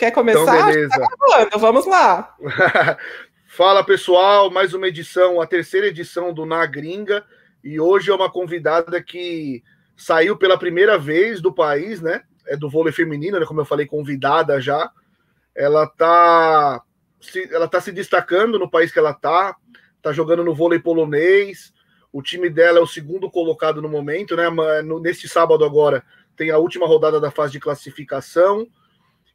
Quer começar? Então, beleza. Tá Vamos lá. Fala pessoal, mais uma edição, a terceira edição do Na Gringa. E hoje é uma convidada que saiu pela primeira vez do país, né? É do vôlei feminino, né? Como eu falei, convidada já. Ela tá se, ela tá se destacando no país que ela tá, tá jogando no vôlei polonês. O time dela é o segundo colocado no momento, né? Neste sábado agora tem a última rodada da fase de classificação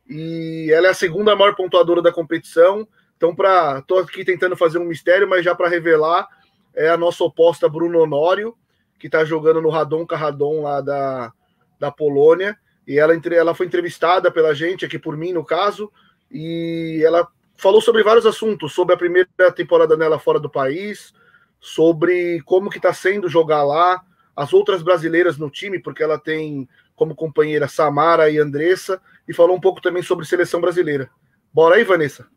e ela é a segunda maior pontuadora da competição. Então, para tô aqui tentando fazer um mistério, mas já para revelar, é a nossa oposta Bruno Honório, que está jogando no Radon Carradon lá da, da Polônia. E ela, ela foi entrevistada pela gente, aqui por mim, no caso, e ela falou sobre vários assuntos, sobre a primeira temporada dela fora do país, sobre como que está sendo jogar lá, as outras brasileiras no time, porque ela tem como companheira Samara e Andressa, e falou um pouco também sobre seleção brasileira. Bora aí, Vanessa?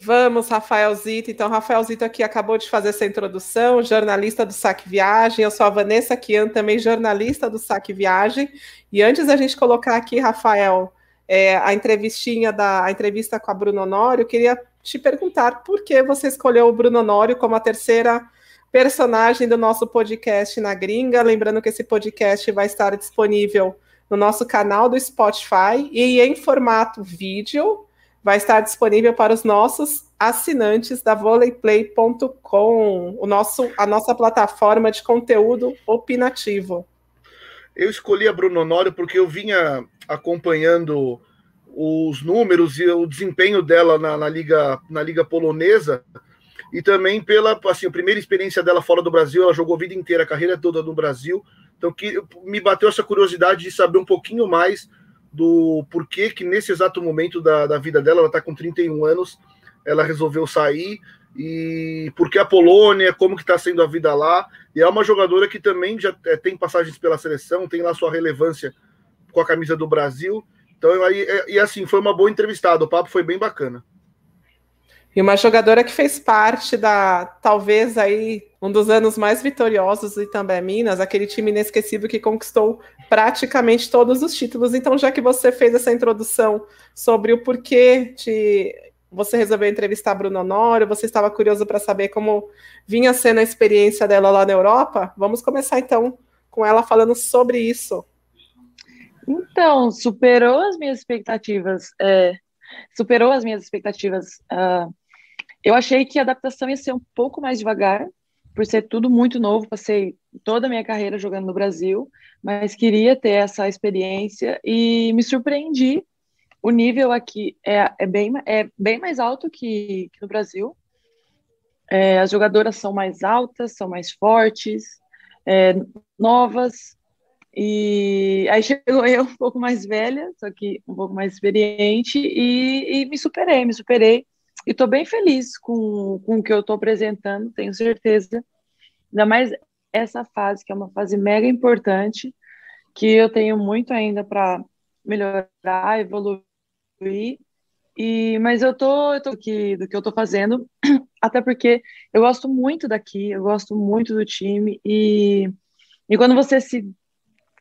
Vamos, Rafael Zito. Então, Rafael Zito aqui acabou de fazer essa introdução, jornalista do Saque Viagem. Eu sou a Vanessa Kian, também jornalista do Saque Viagem. E antes da gente colocar aqui, Rafael, é, a entrevistinha da a entrevista com a Bruno Honório, queria te perguntar por que você escolheu o Bruno Honório como a terceira personagem do nosso podcast na gringa. Lembrando que esse podcast vai estar disponível no nosso canal do Spotify e em formato vídeo vai estar disponível para os nossos assinantes da volleyplay.com, o nosso, a nossa plataforma de conteúdo opinativo. Eu escolhi a Bruno Honório porque eu vinha acompanhando os números e o desempenho dela na, na liga, na liga polonesa e também pela assim, a primeira experiência dela fora do Brasil, ela jogou a vida inteira, a carreira toda no Brasil. Então que me bateu essa curiosidade de saber um pouquinho mais do porquê que nesse exato momento da, da vida dela, ela está com 31 anos, ela resolveu sair e porque a Polônia, como que está sendo a vida lá, e é uma jogadora que também já é, tem passagens pela seleção, tem lá sua relevância com a camisa do Brasil. Então, aí, e assim, foi uma boa entrevistada, o papo foi bem bacana. E uma jogadora que fez parte da, talvez aí, um dos anos mais vitoriosos do Itambé Minas, aquele time inesquecível que conquistou praticamente todos os títulos. Então, já que você fez essa introdução sobre o porquê de você resolveu entrevistar Bruno Honório, você estava curioso para saber como vinha sendo a experiência dela lá na Europa, vamos começar então com ela falando sobre isso. Então, superou as minhas expectativas. É, superou as minhas expectativas. Uh, eu achei que a adaptação ia ser um pouco mais devagar, por ser tudo muito novo. Passei toda a minha carreira jogando no Brasil, mas queria ter essa experiência e me surpreendi. O nível aqui é, é, bem, é bem mais alto que, que no Brasil. É, as jogadoras são mais altas, são mais fortes, é, novas. E aí chegou eu um pouco mais velha, só que um pouco mais experiente, e, e me superei, me superei e estou bem feliz com, com o que eu estou apresentando, tenho certeza. Ainda mais essa fase, que é uma fase mega importante, que eu tenho muito ainda para melhorar, evoluir. E, mas eu tô, eu tô aqui do que eu tô fazendo, até porque eu gosto muito daqui, eu gosto muito do time, e, e quando você se,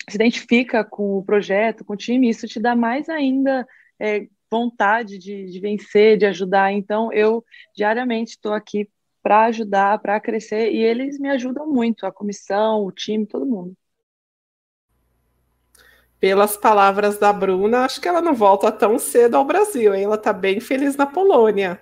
se identifica com o projeto, com o time, isso te dá mais ainda é, vontade de, de vencer, de ajudar. Então, eu diariamente estou aqui para ajudar, para crescer, e eles me ajudam muito, a comissão, o time, todo mundo. Pelas palavras da Bruna, acho que ela não volta tão cedo ao Brasil, hein? ela está bem feliz na Polônia.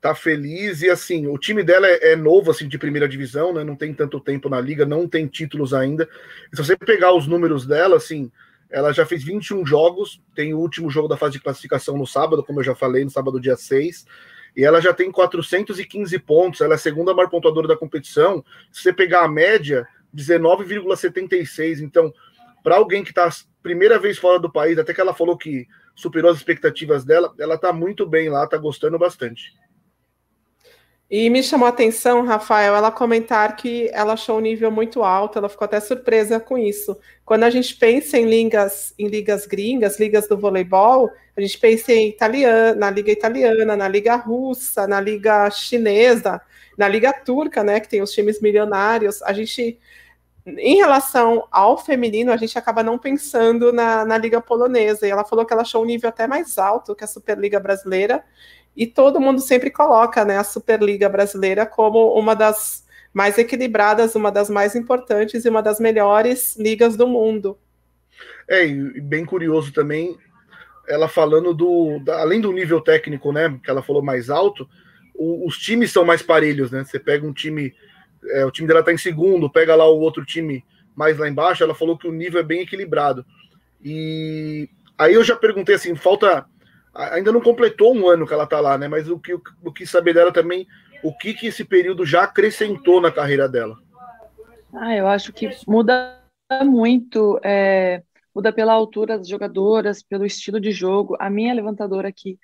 Tá feliz e assim, o time dela é, é, novo assim de primeira divisão, né? Não tem tanto tempo na liga, não tem títulos ainda. se você pegar os números dela, assim, ela já fez 21 jogos, tem o último jogo da fase de classificação no sábado, como eu já falei, no sábado dia 6. E ela já tem 415 pontos, ela é a segunda maior pontuadora da competição. Se você pegar a média, 19,76. Então, para alguém que está primeira vez fora do país, até que ela falou que superou as expectativas dela, ela está muito bem lá, está gostando bastante. E me chamou a atenção, Rafael, ela comentar que ela achou o nível muito alto, ela ficou até surpresa com isso. Quando a gente pensa em ligas, em ligas gringas, ligas do voleibol, a gente pensa em italiana, na liga italiana, na liga russa, na liga chinesa, na liga turca, né, que tem os times milionários. A gente em relação ao feminino, a gente acaba não pensando na, na Liga Polonesa. E ela falou que ela achou um nível até mais alto que a Superliga Brasileira. E todo mundo sempre coloca né, a Superliga Brasileira como uma das mais equilibradas, uma das mais importantes e uma das melhores ligas do mundo. É, e bem curioso também, ela falando do. Da, além do nível técnico, né? Que ela falou mais alto, o, os times são mais parelhos, né? Você pega um time é, o time dela está em segundo, pega lá o outro time mais lá embaixo, ela falou que o nível é bem equilibrado. E aí eu já perguntei assim, falta. Ainda não completou um ano que ela está lá, né? Mas o que eu quis saber dela também, o que, que esse período já acrescentou na carreira dela? Ah, eu acho que muda muito, é, muda pela altura das jogadoras, pelo estilo de jogo. A minha levantadora aqui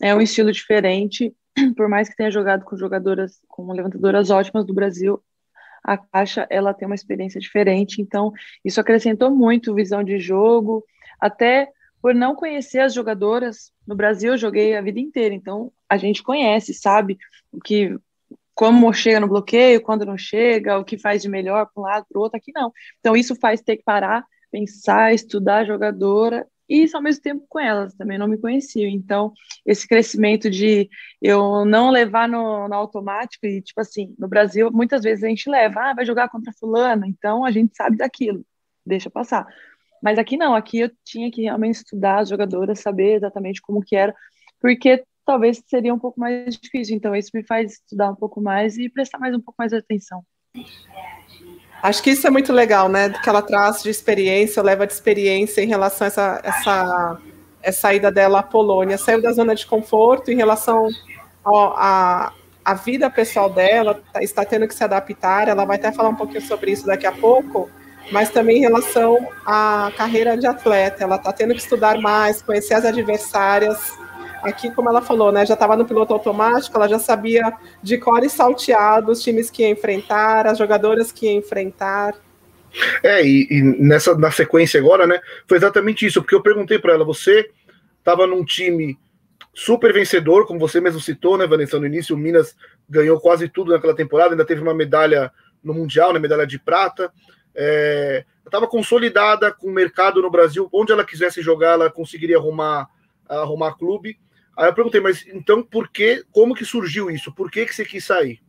é um estilo diferente, por mais que tenha jogado com jogadoras, com levantadoras ótimas do Brasil, a Caixa ela tem uma experiência diferente, então isso acrescentou muito visão de jogo, até por não conhecer as jogadoras no Brasil, eu joguei a vida inteira, então a gente conhece, sabe o que como chega no bloqueio, quando não chega, o que faz de melhor para um lado, para o outro, aqui não. Então isso faz ter que parar, pensar, estudar a jogadora e isso ao mesmo tempo com elas, também não me conheciam. Então, esse crescimento de eu não levar no, no, automático, e tipo assim, no Brasil, muitas vezes a gente leva, ah, vai jogar contra fulano, então a gente sabe daquilo, deixa passar. Mas aqui não, aqui eu tinha que realmente estudar as jogadoras, saber exatamente como que era, porque talvez seria um pouco mais difícil. Então, isso me faz estudar um pouco mais e prestar mais um pouco mais atenção. Acho que isso é muito legal, né? Do que ela traz de experiência, leva de experiência em relação a essa, essa, essa ida dela à Polônia. Saiu da zona de conforto em relação à a, vida pessoal dela, tá, está tendo que se adaptar. Ela vai até falar um pouquinho sobre isso daqui a pouco, mas também em relação à carreira de atleta. Ela está tendo que estudar mais, conhecer as adversárias aqui, como ela falou, né, já estava no piloto automático, ela já sabia de cor e salteado os times que ia enfrentar, as jogadoras que ia enfrentar. É, e, e nessa na sequência agora, né, foi exatamente isso, porque eu perguntei para ela, você estava num time super vencedor, como você mesmo citou, né, Vanessa, no início, o Minas ganhou quase tudo naquela temporada, ainda teve uma medalha no Mundial, né, medalha de prata, é, estava consolidada com o mercado no Brasil, onde ela quisesse jogar, ela conseguiria arrumar, arrumar clube, Aí eu perguntei, mas então por que, como que surgiu isso? Por que, que você quis sair?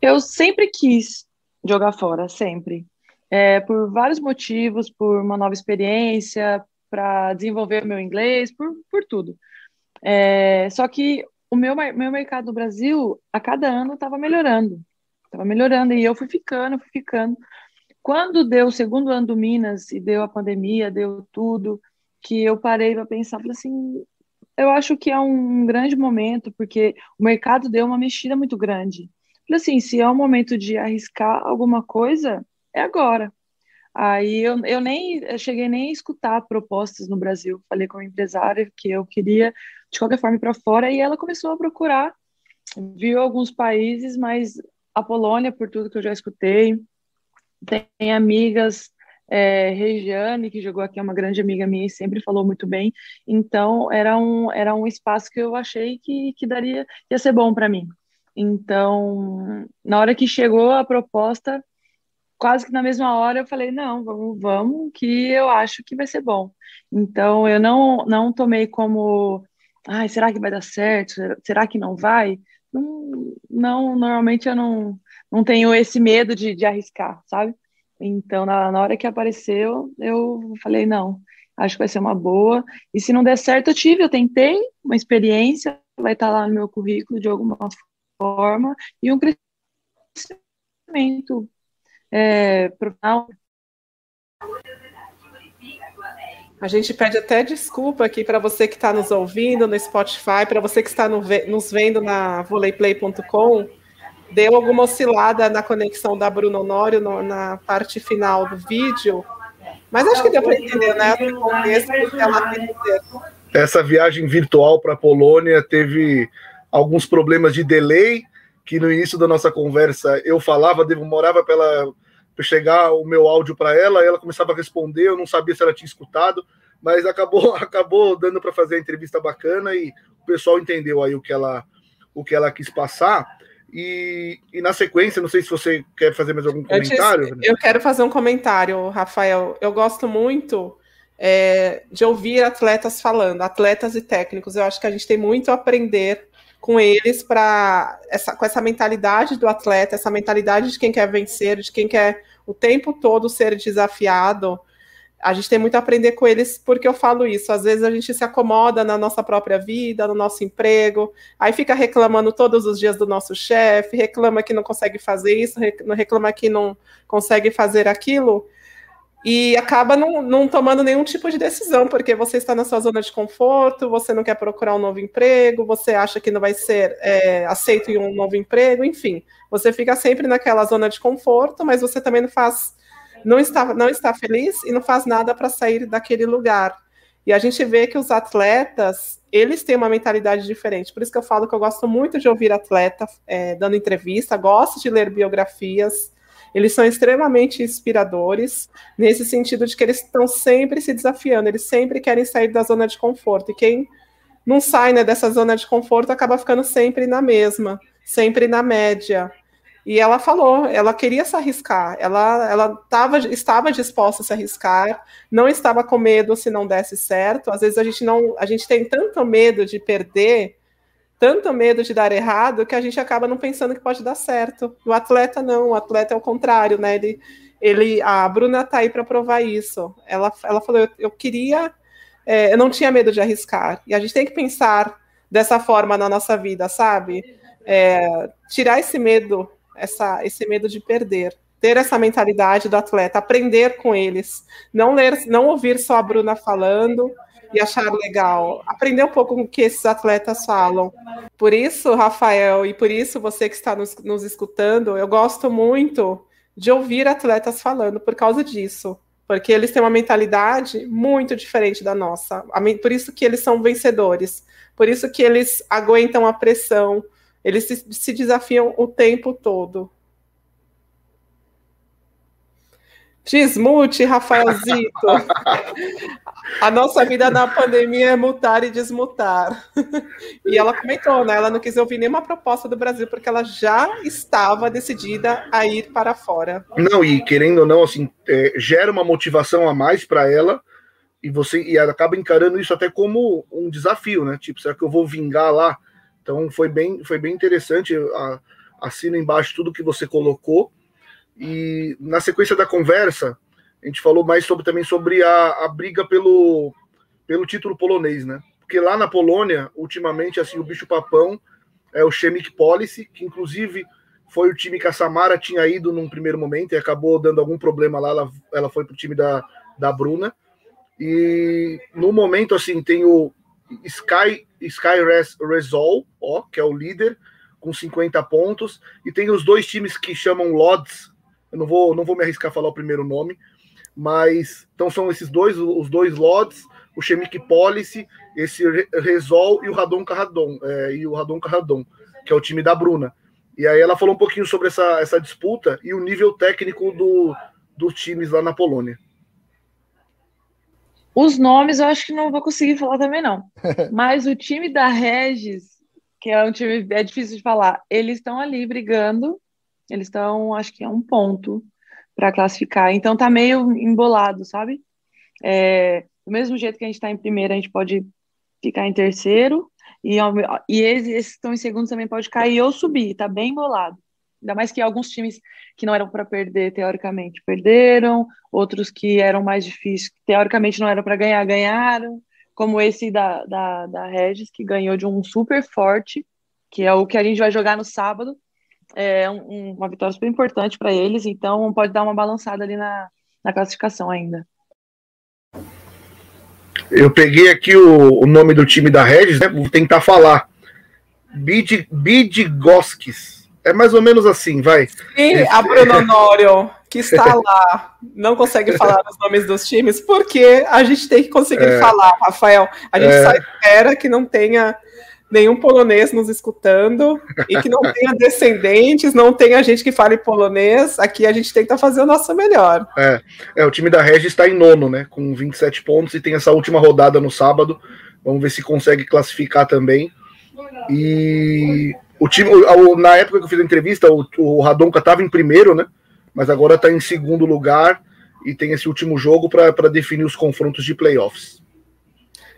Eu sempre quis jogar fora, sempre. É, por vários motivos, por uma nova experiência, para desenvolver meu inglês, por, por tudo. É, só que o meu, meu mercado no Brasil, a cada ano, estava melhorando. Estava melhorando, e eu fui ficando, fui ficando. Quando deu o segundo ano do Minas, e deu a pandemia, deu tudo, que eu parei para pensar, falei assim, eu acho que é um grande momento, porque o mercado deu uma mexida muito grande. Falei assim, se é o momento de arriscar alguma coisa, é agora. Aí eu, eu nem eu cheguei nem a escutar propostas no Brasil. Falei com a empresária que eu queria, de qualquer forma, ir para fora, e ela começou a procurar. Viu alguns países, mas a Polônia, por tudo que eu já escutei, tem amigas é, Regiane, que jogou aqui, é uma grande amiga minha e sempre falou muito bem. Então, era um, era um espaço que eu achei que, que daria, ia ser bom para mim. Então, na hora que chegou a proposta, quase que na mesma hora eu falei, não, vamos, vamos, que eu acho que vai ser bom. Então, eu não, não tomei como, ai, será que vai dar certo? Será que não vai? Não, não normalmente eu não, não tenho esse medo de, de arriscar, sabe? Então, na, na hora que apareceu, eu falei, não, acho que vai ser uma boa. E se não der certo, eu tive, eu tentei uma experiência, vai estar lá no meu currículo de alguma forma, e um crescimento é, profissional. A gente pede até desculpa aqui para você que está nos ouvindo no Spotify, para você que está no, nos vendo na voleiplay.com deu alguma oscilada na conexão da Bruno Honório no, na parte final do vídeo, mas acho que deu para entender, né? Essa viagem virtual para a Polônia teve alguns problemas de delay, que no início da nossa conversa eu falava, demorava para ela chegar o meu áudio para ela, ela começava a responder, eu não sabia se ela tinha escutado, mas acabou acabou dando para fazer a entrevista bacana e o pessoal entendeu aí o que ela o que ela quis passar. E, e, na sequência, não sei se você quer fazer mais algum comentário. Antes, eu quero fazer um comentário, Rafael. Eu gosto muito é, de ouvir atletas falando, atletas e técnicos. Eu acho que a gente tem muito a aprender com eles para essa, com essa mentalidade do atleta, essa mentalidade de quem quer vencer, de quem quer o tempo todo ser desafiado a gente tem muito a aprender com eles, porque eu falo isso. Às vezes a gente se acomoda na nossa própria vida, no nosso emprego, aí fica reclamando todos os dias do nosso chefe, reclama que não consegue fazer isso, reclama que não consegue fazer aquilo, e acaba não, não tomando nenhum tipo de decisão, porque você está na sua zona de conforto, você não quer procurar um novo emprego, você acha que não vai ser é, aceito em um novo emprego, enfim, você fica sempre naquela zona de conforto, mas você também não faz não está, não está feliz e não faz nada para sair daquele lugar. E a gente vê que os atletas, eles têm uma mentalidade diferente. Por isso que eu falo que eu gosto muito de ouvir atleta é, dando entrevista, gosto de ler biografias. Eles são extremamente inspiradores, nesse sentido de que eles estão sempre se desafiando, eles sempre querem sair da zona de conforto. E quem não sai né, dessa zona de conforto acaba ficando sempre na mesma, sempre na média. E ela falou, ela queria se arriscar, ela, ela tava, estava disposta a se arriscar, não estava com medo se não desse certo. Às vezes a gente não, a gente tem tanto medo de perder, tanto medo de dar errado, que a gente acaba não pensando que pode dar certo. O atleta não, o atleta é o contrário, né? Ele, ele, a Bruna tá aí para provar isso. Ela, ela falou, eu, eu queria, é, eu não tinha medo de arriscar. E a gente tem que pensar dessa forma na nossa vida, sabe? É, tirar esse medo essa, esse medo de perder. Ter essa mentalidade do atleta, aprender com eles, não ler, não ouvir só a Bruna falando e achar legal, aprender um pouco com o que esses atletas falam. Por isso, Rafael, e por isso você que está nos, nos escutando, eu gosto muito de ouvir atletas falando por causa disso, porque eles têm uma mentalidade muito diferente da nossa. Por isso que eles são vencedores, por isso que eles aguentam a pressão, eles se, se desafiam o tempo todo. Desmute, Rafaelzito. A nossa vida na pandemia é mutar e desmutar. E ela comentou, né? Ela não quis ouvir nenhuma proposta do Brasil, porque ela já estava decidida a ir para fora. Não, e querendo ou não, assim, é, gera uma motivação a mais para ela, e você e ela acaba encarando isso até como um desafio, né? Tipo, será que eu vou vingar lá? Então foi bem, foi bem interessante. A, assino embaixo tudo que você colocou. E na sequência da conversa, a gente falou mais sobre também sobre a, a briga pelo, pelo título polonês, né? Porque lá na Polônia, ultimamente, assim, o bicho papão é o Chemik Policy, que inclusive foi o time que a Samara tinha ido num primeiro momento e acabou dando algum problema lá. Ela, ela foi pro time da, da Bruna. E no momento, assim, tem o Sky, Sky Res, Resol, ó, que é o líder, com 50 pontos, e tem os dois times que chamam Lods, eu não vou, não vou me arriscar a falar o primeiro nome, mas então são esses dois, os dois Lods, o Chemic Policy, esse Resol e o Radon Carradon, é, e o Radon Carradon, que é o time da Bruna. E aí ela falou um pouquinho sobre essa, essa disputa e o nível técnico do, dos times lá na Polônia. Os nomes eu acho que não vou conseguir falar também, não. Mas o time da Regis, que é um time é difícil de falar, eles estão ali brigando. Eles estão, acho que é um ponto para classificar. Então tá meio embolado, sabe? É, do mesmo jeito que a gente está em primeiro, a gente pode ficar em terceiro. E, e esses, esses que estão em segundo também pode cair ou subir, tá bem embolado. Ainda mais que alguns times que não eram para perder, teoricamente, perderam, outros que eram mais difíceis, teoricamente não eram para ganhar, ganharam, como esse da, da, da Regis, que ganhou de um super forte, que é o que a gente vai jogar no sábado. É um, uma vitória super importante para eles, então pode dar uma balançada ali na, na classificação ainda. Eu peguei aqui o, o nome do time da Regis, né? Vou tentar falar. Bid, Bidgoskis. É mais ou menos assim, vai. E a Bruna Honório, que está lá, não consegue falar os nomes dos times, porque a gente tem que conseguir é. falar, Rafael. A gente é. só espera que não tenha nenhum polonês nos escutando e que não tenha descendentes, não tenha gente que fale polonês. Aqui a gente tenta fazer o nosso melhor. É, é o time da Regis está em nono, né? Com 27 pontos e tem essa última rodada no sábado. Vamos ver se consegue classificar também. E o time, o, na época que eu fiz a entrevista, o, o Radonka estava em primeiro, né? Mas agora está em segundo lugar e tem esse último jogo para definir os confrontos de playoffs.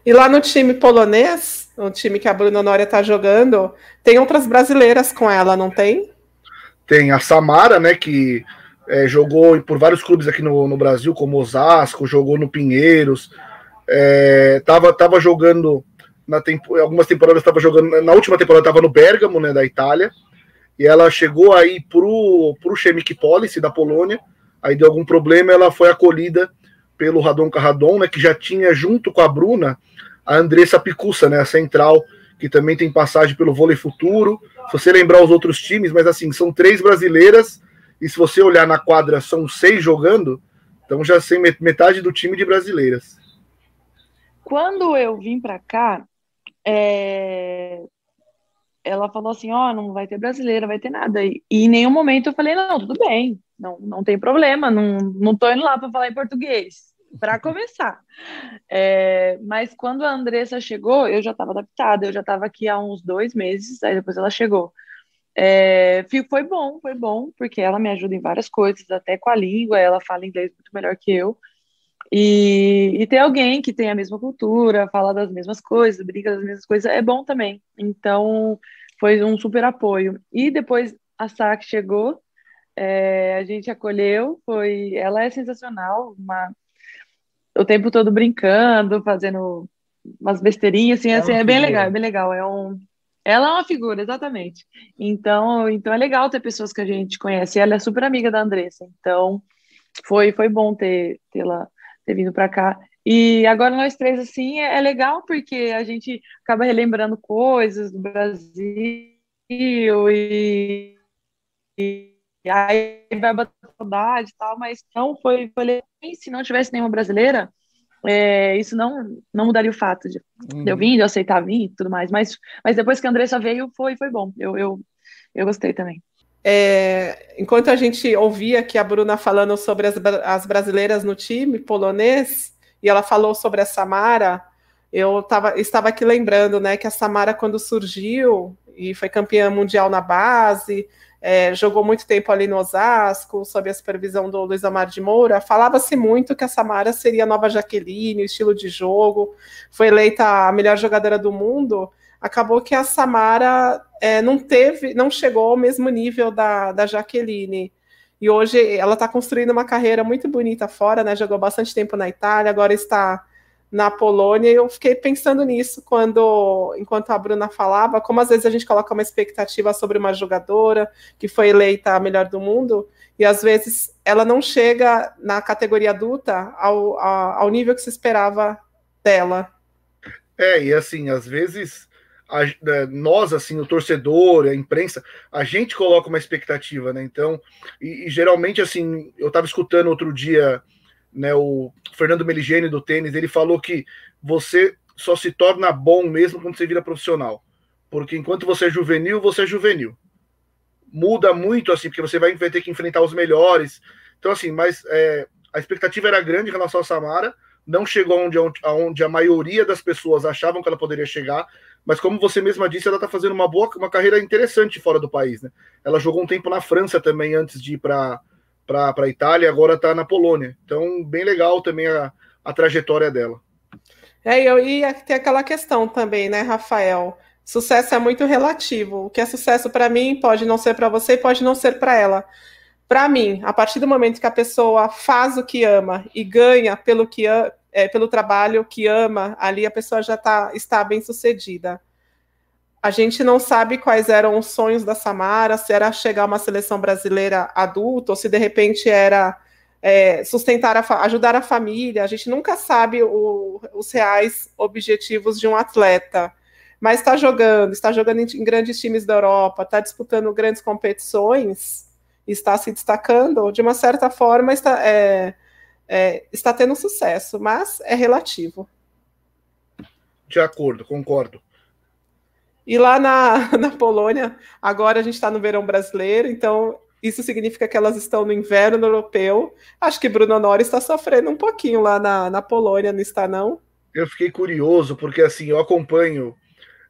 E lá no time polonês, o time que a Bruna Nória está jogando, tem outras brasileiras com ela, não tem? Tem a Samara, né, que é, jogou por vários clubes aqui no, no Brasil, como Osasco, jogou no Pinheiros, é, tava, tava jogando na tempo, algumas temporadas estava jogando, na última temporada estava no Bergamo, né, da Itália, e ela chegou aí pro pro Chemic Policy da Polônia, aí deu algum problema, ela foi acolhida pelo Radon Carradon, né, que já tinha junto com a Bruna a Andressa Picussa, né, a central, que também tem passagem pelo vôlei futuro. Se você lembrar os outros times, mas assim, são três brasileiras, e se você olhar na quadra, são seis jogando, então já sei metade do time de brasileiras. Quando eu vim para cá, é... ela falou assim: Ó, oh, não vai ter brasileira, vai ter nada. E, e, em nenhum momento eu falei: Não, tudo bem, não, não tem problema, não, não tô indo lá para falar em português para começar. É, mas quando a Andressa chegou, eu já estava adaptada, eu já estava aqui há uns dois meses, aí depois ela chegou. É, foi bom, foi bom, porque ela me ajuda em várias coisas, até com a língua, ela fala inglês muito melhor que eu. E, e ter alguém que tem a mesma cultura, fala das mesmas coisas, brinca das mesmas coisas, é bom também. Então, foi um super apoio. E depois a SAC chegou, é, a gente acolheu, foi, ela é sensacional, uma o tempo todo brincando, fazendo umas besteirinhas, assim, é, assim, é bem legal, é bem legal. É um, ela é uma figura, exatamente. Então, então é legal ter pessoas que a gente conhece. Ela é super amiga da Andressa, então foi foi bom ter tê-la ter vindo para cá. E agora nós três assim é, é, legal porque a gente acaba relembrando coisas do Brasil e, e aí vai bater saudade e tal, mas não foi, foi se não tivesse nenhuma brasileira, é, isso não não mudaria o fato de, uhum. eu vir, de eu aceitar vir e tudo mais, mas, mas depois que a Andressa veio, foi, foi bom, eu, eu, eu gostei também. É, enquanto a gente ouvia aqui a Bruna falando sobre as, as brasileiras no time polonês, e ela falou sobre a Samara, eu tava, estava aqui lembrando né, que a Samara, quando surgiu e foi campeã mundial na base, é, jogou muito tempo ali no Osasco, sob a supervisão do Luiz Amar de Moura, falava-se muito que a Samara seria a nova Jaqueline, o estilo de jogo, foi eleita a melhor jogadora do mundo, acabou que a Samara é, não teve, não chegou ao mesmo nível da, da Jaqueline. E hoje ela está construindo uma carreira muito bonita fora, né? Jogou bastante tempo na Itália, agora está na Polônia, e eu fiquei pensando nisso quando, enquanto a Bruna falava, como às vezes a gente coloca uma expectativa sobre uma jogadora que foi eleita a melhor do mundo, e às vezes ela não chega na categoria adulta ao, ao nível que se esperava dela. É, e assim, às vezes a, é, nós, assim, o torcedor, a imprensa, a gente coloca uma expectativa, né? Então, e, e geralmente, assim, eu estava escutando outro dia né, o Fernando Meligeni do tênis, ele falou que você só se torna bom mesmo quando você vira profissional. Porque enquanto você é juvenil, você é juvenil. Muda muito, assim, porque você vai, vai ter que enfrentar os melhores. Então, assim, mas é, a expectativa era grande em relação a Samara, não chegou onde, onde a maioria das pessoas achavam que ela poderia chegar, mas como você mesma disse, ela está fazendo uma boa, uma carreira interessante fora do país, né? Ela jogou um tempo na França também antes de ir para para Itália, agora está na Polônia. Então, bem legal também a, a trajetória dela. É, eu ia ter aquela questão também, né, Rafael? Sucesso é muito relativo. O que é sucesso para mim pode não ser para você e pode não ser para ela. Para mim, a partir do momento que a pessoa faz o que ama e ganha pelo que é, pelo trabalho que ama, ali a pessoa já tá, está bem sucedida. A gente não sabe quais eram os sonhos da Samara, se era chegar a uma seleção brasileira adulta, ou se de repente era é, sustentar, a, ajudar a família. A gente nunca sabe o, os reais objetivos de um atleta. Mas está jogando, está jogando em, em grandes times da Europa, está disputando grandes competições, está se destacando, de uma certa forma está, é, é, está tendo sucesso, mas é relativo. De acordo, concordo. E lá na, na Polônia, agora a gente está no verão brasileiro, então isso significa que elas estão no inverno europeu. Acho que Bruno Nori está sofrendo um pouquinho lá na, na Polônia, não está, não? Eu fiquei curioso, porque assim, eu acompanho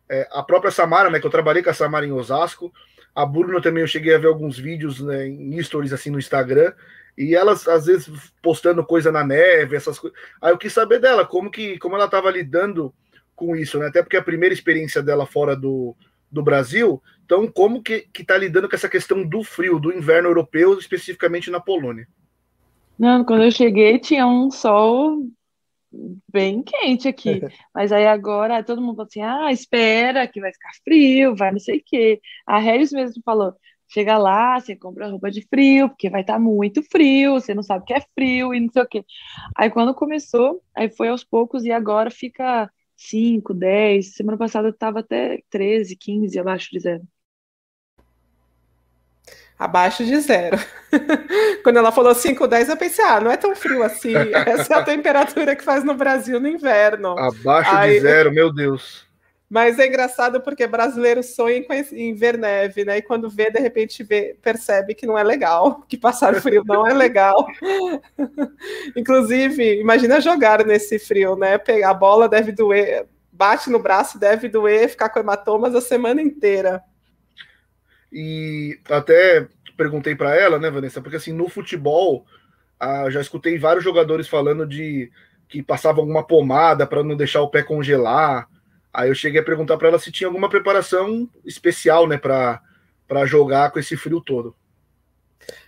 é, a própria Samara, né, que eu trabalhei com a Samara em Osasco, a Bruno também eu cheguei a ver alguns vídeos né, em stories assim no Instagram, e elas às vezes postando coisa na neve, essas coisas. Aí eu quis saber dela, como que como ela estava lidando com isso, né? Até porque a primeira experiência dela fora do, do Brasil, então como que que tá lidando com essa questão do frio, do inverno europeu, especificamente na Polônia? Não, quando eu cheguei tinha um sol bem quente aqui. Mas aí agora todo mundo falou assim: ah, espera que vai ficar frio, vai não sei o quê. A Harris mesmo falou: chega lá, você compra roupa de frio, porque vai estar tá muito frio, você não sabe o que é frio e não sei o quê. Aí quando começou, aí foi aos poucos e agora fica 5, 10. Semana passada estava até 13, 15 abaixo de zero abaixo de zero. Quando ela falou 5, 10, eu pensei, ah, não é tão frio assim. Essa é a temperatura que faz no Brasil no inverno. Abaixo Aí... de zero, meu Deus. Mas é engraçado porque brasileiro sonha em ver neve, né? E quando vê, de repente vê, percebe que não é legal, que passar frio não é legal. Inclusive, imagina jogar nesse frio, né? A bola deve doer, bate no braço, deve doer, ficar com hematomas a semana inteira. E até perguntei para ela, né, Vanessa, porque assim, no futebol, ah, já escutei vários jogadores falando de que passavam alguma pomada para não deixar o pé congelar. Aí eu cheguei a perguntar para ela se tinha alguma preparação especial, né, para jogar com esse frio todo.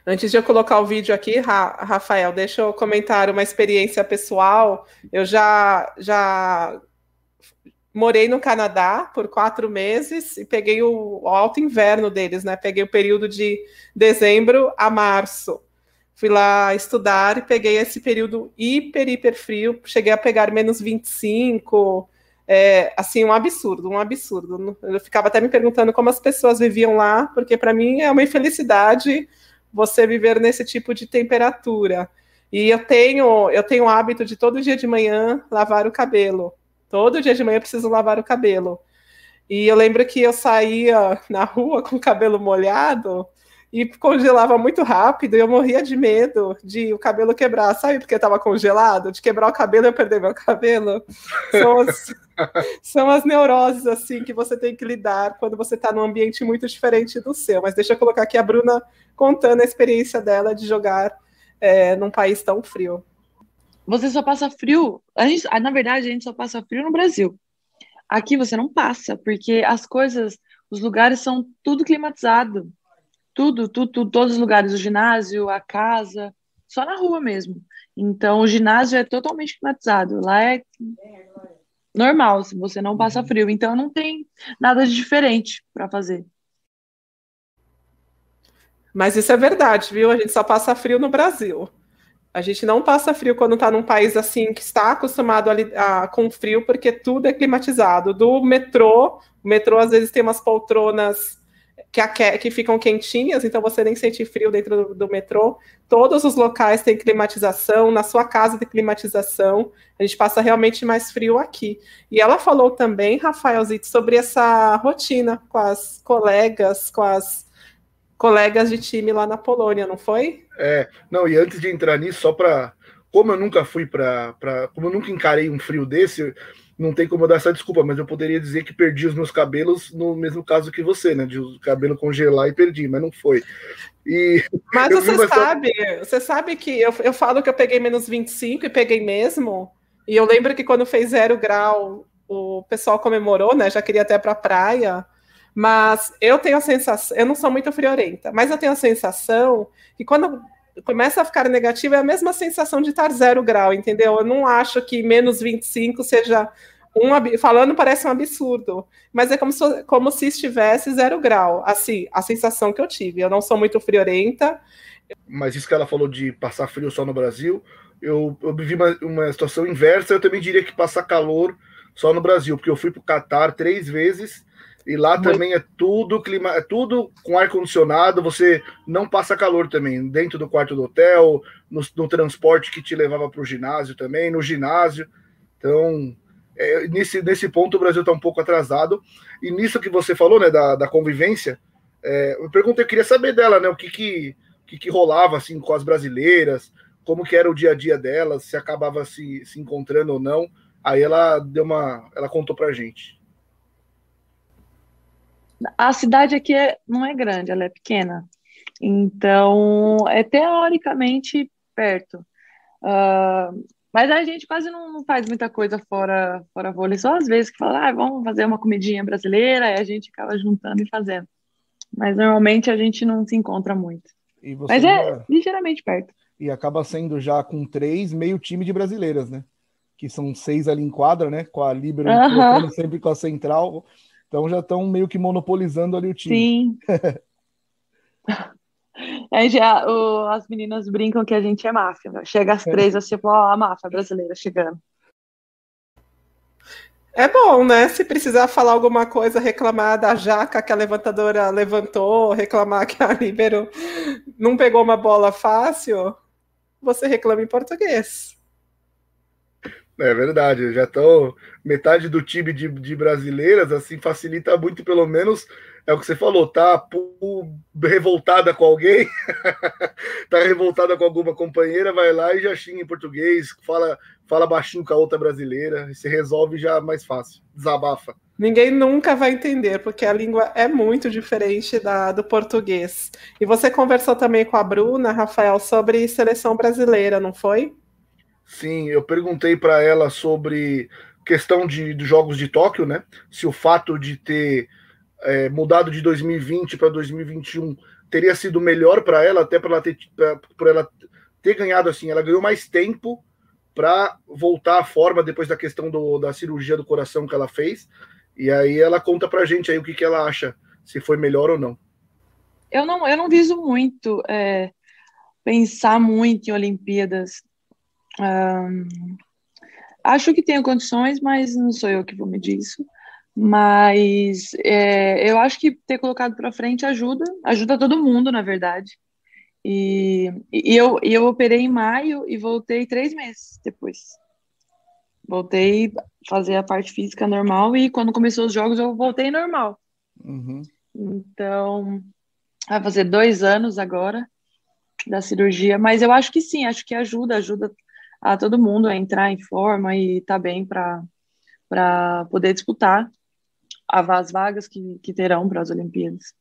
Antes de eu colocar o vídeo aqui, Rafael, deixa eu comentar uma experiência pessoal. Eu já já morei no Canadá por quatro meses e peguei o, alto inverno deles, né? Peguei o período de dezembro a março. Fui lá estudar e peguei esse período hiper, hiper frio. Cheguei a pegar menos 25, é, assim, um absurdo, um absurdo. Eu ficava até me perguntando como as pessoas viviam lá, porque para mim é uma infelicidade você viver nesse tipo de temperatura. E eu tenho, eu tenho o hábito de todo dia de manhã lavar o cabelo. Todo dia de manhã eu preciso lavar o cabelo. E eu lembro que eu saía na rua com o cabelo molhado e congelava muito rápido e eu morria de medo de o cabelo quebrar, sabe? Porque estava congelado, de quebrar o cabelo e eu perder meu cabelo. São as, são as neuroses, assim, que você tem que lidar quando você está num ambiente muito diferente do seu. Mas deixa eu colocar aqui a Bruna contando a experiência dela de jogar é, num país tão frio. Você só passa frio. A gente, na verdade, a gente só passa frio no Brasil. Aqui você não passa, porque as coisas, os lugares são tudo climatizado. Tudo, tudo, tudo, todos os lugares, o ginásio, a casa, só na rua mesmo. Então, o ginásio é totalmente climatizado. Lá é normal, se você não passa frio. Então, não tem nada de diferente para fazer. Mas isso é verdade, viu? A gente só passa frio no Brasil. A gente não passa frio quando está num país assim que está acostumado a, a, com frio, porque tudo é climatizado. Do metrô, o metrô às vezes tem umas poltronas que, que ficam quentinhas, então você nem sente frio dentro do, do, metrô. Todos os locais têm climatização, na sua casa tem climatização. A gente passa realmente mais frio aqui. E ela falou também, Rafaelzito, sobre essa rotina com as colegas, com as colegas de time lá na Polônia, não foi? É, não, e antes de entrar nisso, só para. Como eu nunca fui para. Como eu nunca encarei um frio desse, não tem como dar essa desculpa, mas eu poderia dizer que perdi os meus cabelos no mesmo caso que você, né? De o cabelo congelar e perdi, mas não foi. E mas você sabe, você sabe que eu, eu falo que eu peguei menos 25 e peguei mesmo. E eu lembro que quando fez zero grau, o pessoal comemorou, né? Já queria até para a praia. Mas eu tenho a sensação, eu não sou muito friorenta, mas eu tenho a sensação que quando começa a ficar negativo é a mesma sensação de estar zero grau, entendeu? Eu não acho que menos 25 seja um falando parece um absurdo, mas é como se, como se estivesse zero grau. Assim, a sensação que eu tive. Eu não sou muito friorenta. Mas isso que ela falou de passar frio só no Brasil, eu, eu vivi uma, uma situação inversa. Eu também diria que passar calor só no Brasil, porque eu fui para o Catar três vezes e lá Muito... também é tudo clima, é tudo com ar condicionado. Você não passa calor também dentro do quarto do hotel, no, no transporte que te levava para o ginásio também, no ginásio. Então, é, nesse, nesse ponto o Brasil está um pouco atrasado. E nisso que você falou, né, da, da convivência, é, eu perguntei, eu queria saber dela, né, o que que, que que rolava assim com as brasileiras, como que era o dia a dia delas, se acabava se, se encontrando ou não. Aí ela deu uma, ela contou para gente. A cidade aqui é, não é grande, ela é pequena. Então, é teoricamente perto. Uh, mas a gente quase não, não, faz muita coisa fora, fora vôlei, só às vezes que fala, ah, vamos fazer uma comidinha brasileira, e a gente acaba juntando e fazendo. Mas normalmente a gente não se encontra muito. Mas é já... ligeiramente perto. E acaba sendo já com três, meio time de brasileiras, né? Que são seis ali em quadra, né? Com a Libero uh -huh. sempre com a central. Então já estão meio que monopolizando ali o time. Sim. Aí já, o, as meninas brincam que a gente é máfia. Chega às é. três, assim, ó, a máfia brasileira chegando. É bom, né? Se precisar falar alguma coisa, reclamar da jaca que a levantadora levantou, reclamar que a Libero não pegou uma bola fácil, você reclama em português. É verdade, já estão metade do time de, de brasileiras, assim, facilita muito, pelo menos, é o que você falou, tá revoltada com alguém, tá revoltada com alguma companheira, vai lá e já xinga em português, fala, fala baixinho com a outra brasileira, e se resolve já mais fácil, desabafa. Ninguém nunca vai entender, porque a língua é muito diferente da, do português. E você conversou também com a Bruna, Rafael, sobre seleção brasileira, não foi? Sim, eu perguntei para ela sobre questão de, de jogos de Tóquio, né? Se o fato de ter é, mudado de 2020 para 2021 teria sido melhor para ela, até para ela ter, ela ter ganhado assim, ela ganhou mais tempo para voltar à forma depois da questão do, da cirurgia do coração que ela fez. E aí ela conta para gente aí o que, que ela acha, se foi melhor ou não. Eu não, eu não viso muito é, pensar muito em Olimpíadas. Um, acho que tenho condições, mas não sou eu que vou medir isso. Mas é, eu acho que ter colocado para frente ajuda, ajuda todo mundo, na verdade. E, e, eu, eu operei em maio e voltei três meses depois. Voltei a fazer a parte física normal e quando começou os jogos eu voltei normal. Uhum. Então, vai fazer dois anos agora da cirurgia, mas eu acho que sim, acho que ajuda, ajuda a todo mundo a entrar em forma e tá bem para poder disputar as vagas que, que terão para as Olimpíadas.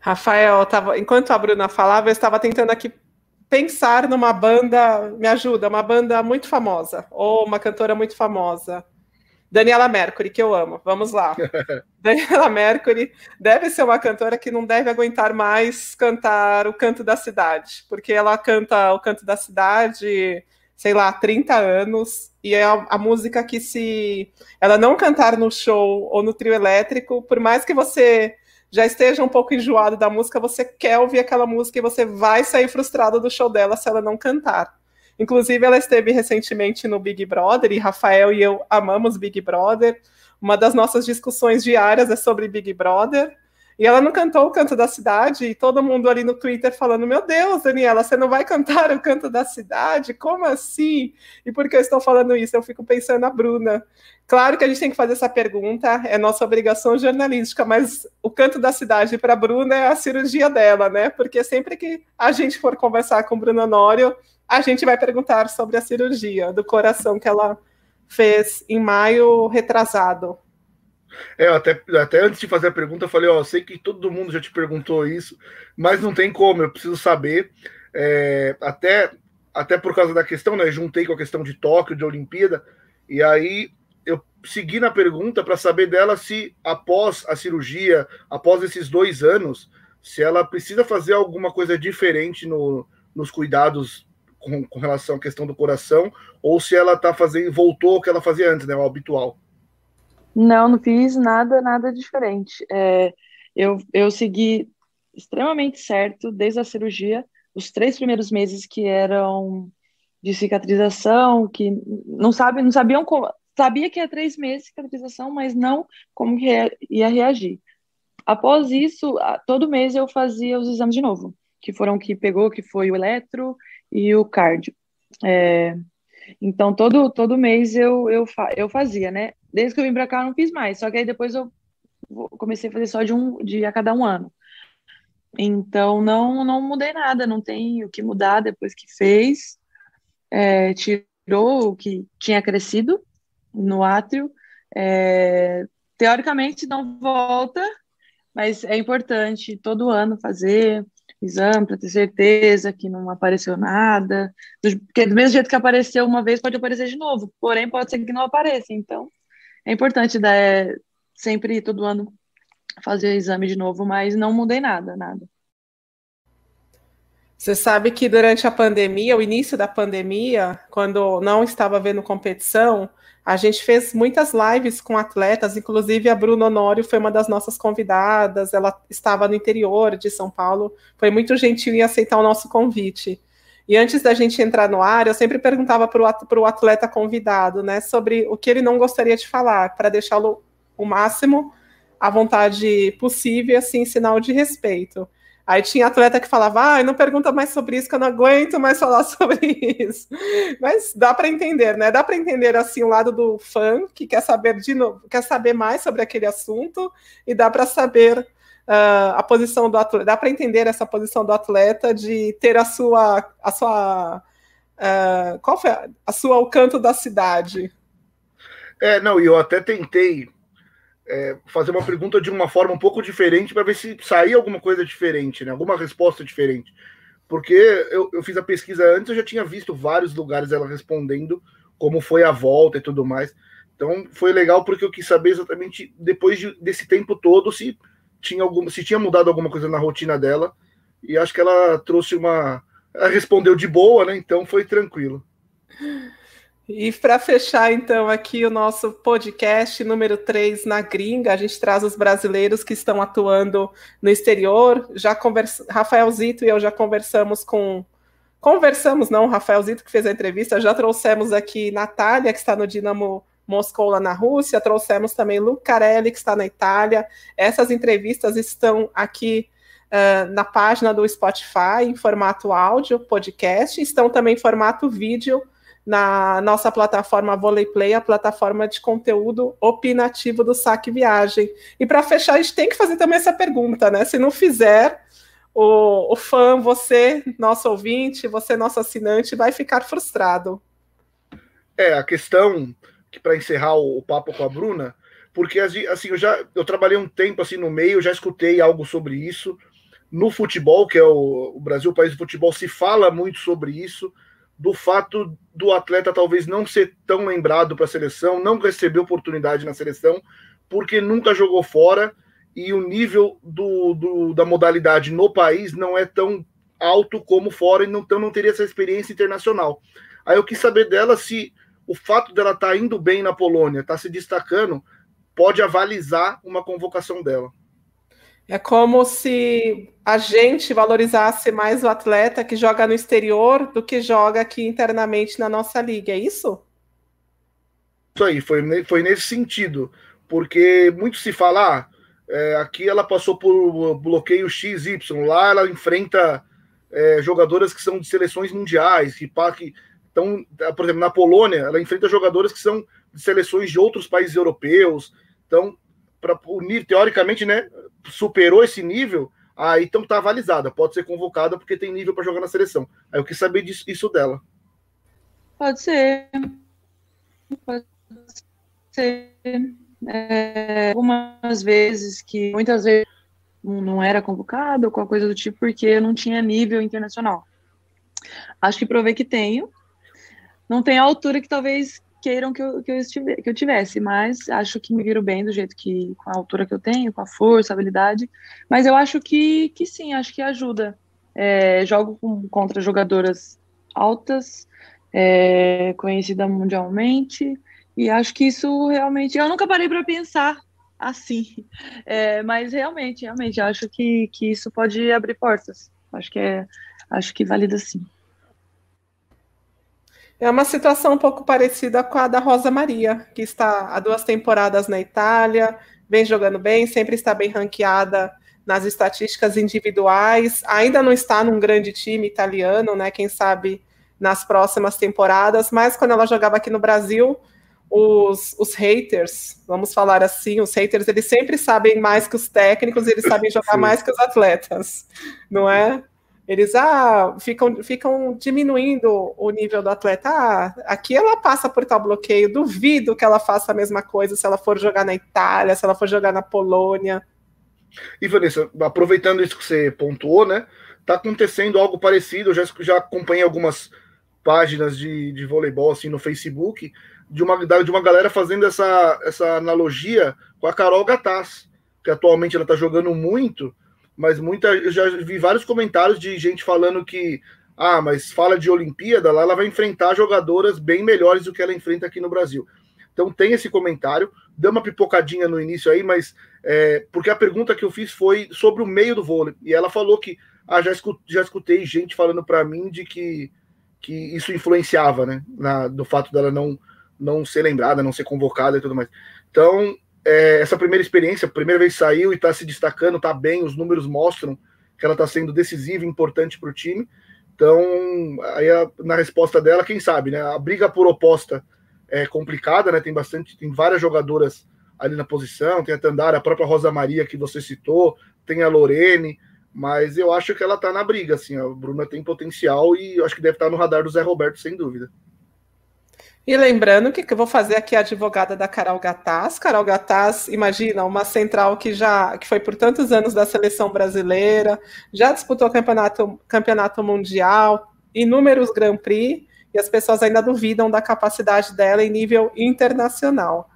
Rafael, tava, enquanto a Bruna falava, eu estava tentando aqui pensar numa banda, me ajuda, uma banda muito famosa, ou uma cantora muito famosa. Daniela Mercury, que eu amo. Vamos lá. Daniela Mercury deve ser uma cantora que não deve aguentar mais cantar o canto da cidade, porque ela canta o canto da cidade sei lá, 30 anos, e é a, a, música que se ela não cantar no show ou no trio elétrico, por mais que você já esteja um pouco enjoado da música, você quer ouvir aquela música e você vai sair frustrado do show dela se ela não cantar. Inclusive, ela esteve recentemente no Big Brother, e Rafael e eu amamos Big Brother. Uma das nossas discussões diárias é sobre Big Brother. E ela não cantou o canto da cidade, e todo mundo ali no Twitter falando: Meu Deus, Daniela, você não vai cantar o canto da cidade? Como assim? E por que eu estou falando isso? Eu fico pensando na Bruna. Claro que a gente tem que fazer essa pergunta, é nossa obrigação jornalística, mas o canto da cidade para a Bruna é a cirurgia dela, né? Porque sempre que a gente for conversar com Bruna Nório, a gente vai perguntar sobre a cirurgia do coração que ela fez em maio retrasado. É, até, até antes de fazer a pergunta, eu falei, ó, eu sei que todo mundo já te perguntou isso, mas não tem como, eu preciso saber. É, até, até por causa da questão, né? Juntei com a questão de Tóquio, de Olimpíada, e aí eu segui na pergunta para saber dela se após a cirurgia, após esses dois anos, se ela precisa fazer alguma coisa diferente no, nos cuidados com, com relação à questão do coração, ou se ela tá fazendo, voltou ao que ela fazia antes, né? O habitual. Não, não fiz nada, nada diferente. É, eu, eu segui extremamente certo desde a cirurgia, os três primeiros meses que eram de cicatrização, que não sabe, não sabiam como, sabia que era três meses de cicatrização, mas não como ia reagir. Após isso, todo mês eu fazia os exames de novo, que foram que pegou, que foi o eletro e o cardio. É, então, todo, todo mês eu, eu, eu fazia, né? Desde que eu vim para cá, eu não fiz mais. Só que aí depois eu comecei a fazer só de um de a cada um ano. Então, não, não mudei nada, não tem o que mudar depois que fez. É, tirou o que tinha crescido no átrio. É, teoricamente não volta, mas é importante todo ano fazer exame para ter certeza que não apareceu nada. Porque do mesmo jeito que apareceu uma vez, pode aparecer de novo. Porém, pode ser que não apareça. Então, é importante dar, é, sempre, todo ano, fazer o exame de novo, mas não mudei nada, nada. Você sabe que durante a pandemia, o início da pandemia, quando não estava havendo competição, a gente fez muitas lives com atletas, inclusive a Bruna Honório foi uma das nossas convidadas, ela estava no interior de São Paulo, foi muito gentil em aceitar o nosso convite. E antes da gente entrar no ar, eu sempre perguntava para o atleta convidado, né, sobre o que ele não gostaria de falar, para deixá-lo o máximo à vontade possível, assim, sinal de respeito. Aí tinha atleta que falava, ah, não pergunta mais sobre isso, que eu não aguento mais falar sobre isso. Mas dá para entender, né? Dá para entender assim o lado do fã que quer saber de novo, quer saber mais sobre aquele assunto, e dá para saber uh, a posição do atleta, dá para entender essa posição do atleta de ter a sua a sua uh, qual foi a, a sua o canto da cidade. É, não, eu até tentei é, fazer uma pergunta de uma forma um pouco diferente para ver se saía alguma coisa diferente, né? alguma resposta diferente. Porque eu, eu fiz a pesquisa antes, eu já tinha visto vários lugares ela respondendo como foi a volta e tudo mais. Então foi legal porque eu quis saber exatamente depois de, desse tempo todo se tinha alguma, se tinha mudado alguma coisa na rotina dela. E acho que ela trouxe uma, ela respondeu de boa, né? Então foi tranquilo. E para fechar, então, aqui o nosso podcast número 3 na gringa, a gente traz os brasileiros que estão atuando no exterior. Já conversa... Rafael Zito e eu já conversamos com. Conversamos, não, Rafael Zito que fez a entrevista, já trouxemos aqui Natália, que está no Dinamo Moscou lá na Rússia, trouxemos também Lucarelli, que está na Itália. Essas entrevistas estão aqui uh, na página do Spotify, em formato áudio, podcast, estão também em formato vídeo na nossa plataforma Volleyplay, a plataforma de conteúdo opinativo do Saque Viagem. E para fechar, a gente tem que fazer também essa pergunta, né? Se não fizer, o, o fã, você, nosso ouvinte, você, nosso assinante, vai ficar frustrado. É, a questão que para encerrar o, o, papo com a Bruna, porque assim, eu já eu trabalhei um tempo assim no meio, já escutei algo sobre isso. No futebol, que é o, o Brasil, o país do futebol, se fala muito sobre isso do fato do atleta talvez não ser tão lembrado para a seleção, não receber oportunidade na seleção, porque nunca jogou fora e o nível do, do, da modalidade no país não é tão alto como fora, então não teria essa experiência internacional. Aí eu quis saber dela se o fato dela estar tá indo bem na Polônia, estar tá se destacando, pode avalizar uma convocação dela. É como se a gente valorizasse mais o atleta que joga no exterior do que joga aqui internamente na nossa liga, é isso? Isso aí, foi, foi nesse sentido. Porque muito se fala, ah, é, aqui ela passou por bloqueio XY, lá ela enfrenta é, jogadoras que são de seleções mundiais, que, que então, por exemplo, na Polônia, ela enfrenta jogadoras que são de seleções de outros países europeus. Então, para unir, teoricamente, né, superou esse nível, aí então tá avalizada, pode ser convocada porque tem nível para jogar na seleção. Aí eu quis saber disso, isso dela. Pode ser. Pode ser. É, algumas vezes que muitas vezes não era convocado ou qualquer coisa do tipo porque não tinha nível internacional. Acho que provei que tenho. Não tem a altura que talvez queiram que eu, que, eu estive, que eu tivesse, mas acho que me viro bem do jeito que, com a altura que eu tenho, com a força, habilidade. Mas eu acho que, que sim, acho que ajuda. É, jogo com, contra jogadoras altas, é, conhecida mundialmente, e acho que isso realmente. Eu nunca parei para pensar assim, é, mas realmente, realmente, acho que, que isso pode abrir portas. Acho que é, acho que valida sim. É uma situação um pouco parecida com a da Rosa Maria, que está há duas temporadas na Itália, vem jogando bem, sempre está bem ranqueada nas estatísticas individuais, ainda não está num grande time italiano, né? Quem sabe nas próximas temporadas, mas quando ela jogava aqui no Brasil, os, os haters, vamos falar assim, os haters, eles sempre sabem mais que os técnicos, eles sabem jogar Sim. mais que os atletas, não é? Eles ah, ficam, ficam diminuindo o nível do atleta. Ah, aqui ela passa por tal bloqueio, duvido que ela faça a mesma coisa se ela for jogar na Itália, se ela for jogar na Polônia. E Vanessa, aproveitando isso que você pontuou, né? Tá acontecendo algo parecido. Eu já, já acompanhei algumas páginas de, de voleibol assim no Facebook de uma, de uma galera fazendo essa, essa analogia com a Carol Gataz, que atualmente ela tá jogando muito mas muita, eu já vi vários comentários de gente falando que, ah, mas fala de Olimpíada, lá ela vai enfrentar jogadoras bem melhores do que ela enfrenta aqui no Brasil. Então tem esse comentário, deu uma pipocadinha no início aí, mas é, porque a pergunta que eu fiz foi sobre o meio do vôlei, e ela falou que, ah, já, escutei, já escutei gente falando para mim de que, que isso influenciava, né, na, do fato dela não, não ser lembrada, não ser convocada e tudo mais. Então, é, essa primeira experiência, primeira vez saiu e está se destacando, está bem, os números mostram que ela está sendo decisiva e importante para o time. Então, aí a, na resposta dela, quem sabe, né? A briga por oposta é complicada, né? Tem bastante, tem várias jogadoras ali na posição, tem a Tandara, a própria Rosa Maria que você citou, tem a Lorene, mas eu acho que ela está na briga, assim, a Bruna tem potencial e eu acho que deve estar tá no radar do Zé Roberto, sem dúvida. E lembrando que, que eu vou fazer aqui a advogada da Carol Gataz. Carol Gataz, imagina, uma central que já que foi por tantos anos da seleção brasileira, já disputou campeonato, campeonato mundial, inúmeros Grand Prix, e as pessoas ainda duvidam da capacidade dela em nível internacional.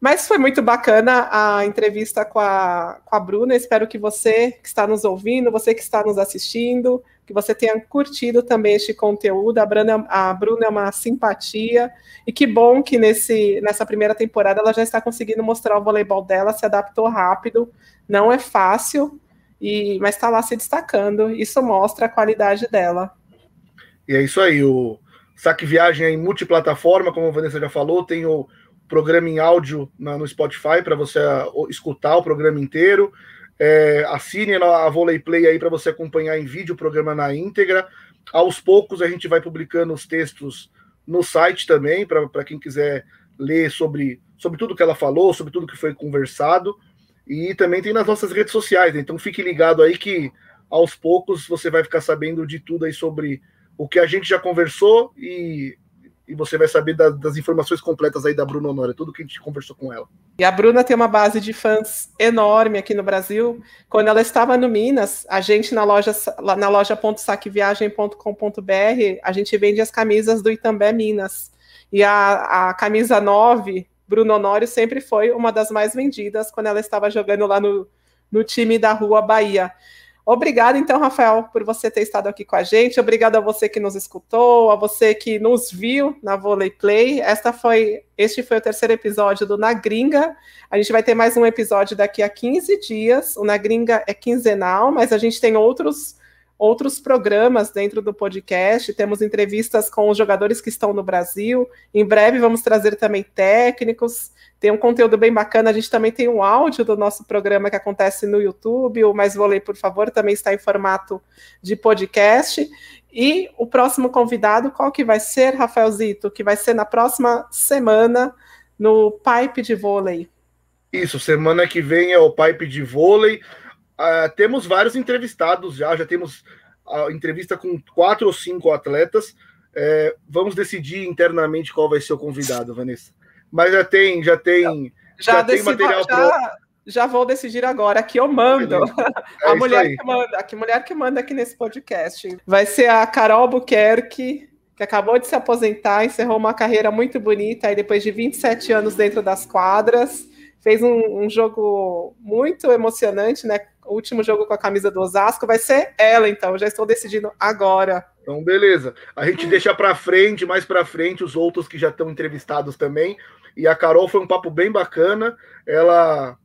Mas foi muito bacana a entrevista com a, com a Bruna. Espero que você que está nos ouvindo, você que está nos assistindo, que você tenha curtido também este conteúdo. A Bruna, a Bruna é uma simpatia. E que bom que nesse, nessa primeira temporada ela já está conseguindo mostrar o voleibol dela, se adaptou rápido. Não é fácil, e, mas está lá se destacando. Isso mostra a qualidade dela. E é isso aí. O Saque Viagem é em multiplataforma, como a Vanessa já falou, tem o programa em áudio na, no Spotify para você escutar o programa inteiro. É, assine a Volley Play aí para você acompanhar em vídeo o programa na íntegra. Aos poucos a gente vai publicando os textos no site também, para quem quiser ler sobre, sobre tudo que ela falou, sobre tudo que foi conversado. E também tem nas nossas redes sociais, então fique ligado aí que aos poucos você vai ficar sabendo de tudo aí sobre o que a gente já conversou e e você vai saber da, das informações completas aí da Bruna Honória, tudo que a gente conversou com ela. E a Bruna tem uma base de fãs enorme aqui no Brasil. Quando ela estava no Minas, a gente na loja na loja.saqueviagem.com.br, a gente vende as camisas do Itambé Minas. E a, a camisa 9, Bruno Honório, sempre foi uma das mais vendidas quando ela estava jogando lá no, no time da Rua Bahia. Obrigada, então, Rafael, por você ter estado aqui com a gente. Obrigado a você que nos escutou, a você que nos viu na Volley Play. Esta foi, este foi o terceiro episódio do Na Gringa. A gente vai ter mais um episódio daqui a 15 dias. O Na Gringa é quinzenal, mas a gente tem outros outros programas dentro do podcast. Temos entrevistas com os jogadores que estão no Brasil. Em breve vamos trazer também técnicos. Tem um conteúdo bem bacana. A gente também tem um áudio do nosso programa que acontece no YouTube. O Mais Volei, por favor, também está em formato de podcast. E o próximo convidado, qual que vai ser, Rafaelzito? Que vai ser na próxima semana no Pipe de Vôlei. Isso, semana que vem é o Pipe de Vôlei. Uh, temos vários entrevistados já, já temos a entrevista com quatro ou cinco atletas. É, vamos decidir internamente qual vai ser o convidado, Vanessa. Mas já tem, já tem, já, já tem material já, já vou decidir agora. Aqui eu mando. É a mulher que manda, a mulher que manda aqui nesse podcast. Vai ser a Carol Buquerque, que acabou de se aposentar, encerrou uma carreira muito bonita aí depois de 27 anos dentro das quadras. Fez um, um jogo muito emocionante, né? O último jogo com a camisa do Osasco vai ser ela, então. Já estou decidindo agora. Então, beleza. A gente deixa para frente, mais para frente, os outros que já estão entrevistados também. E a Carol foi um papo bem bacana. Ela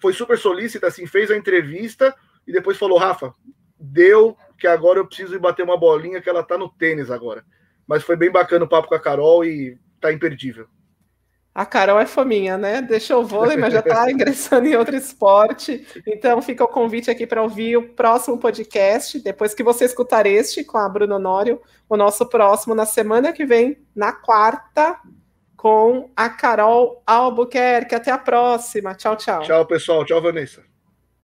foi super solícita, assim, fez a entrevista e depois falou: Rafa, deu que agora eu preciso ir bater uma bolinha, que ela tá no tênis agora. Mas foi bem bacana o papo com a Carol e tá imperdível. A Carol é fominha, né? Deixou o vôlei, mas já está ingressando em outro esporte. Então fica o convite aqui para ouvir o próximo podcast, depois que você escutar este com a Bruno Honório, o nosso próximo na semana que vem, na quarta, com a Carol Albuquerque. Até a próxima. Tchau, tchau. Tchau, pessoal. Tchau, Vanessa.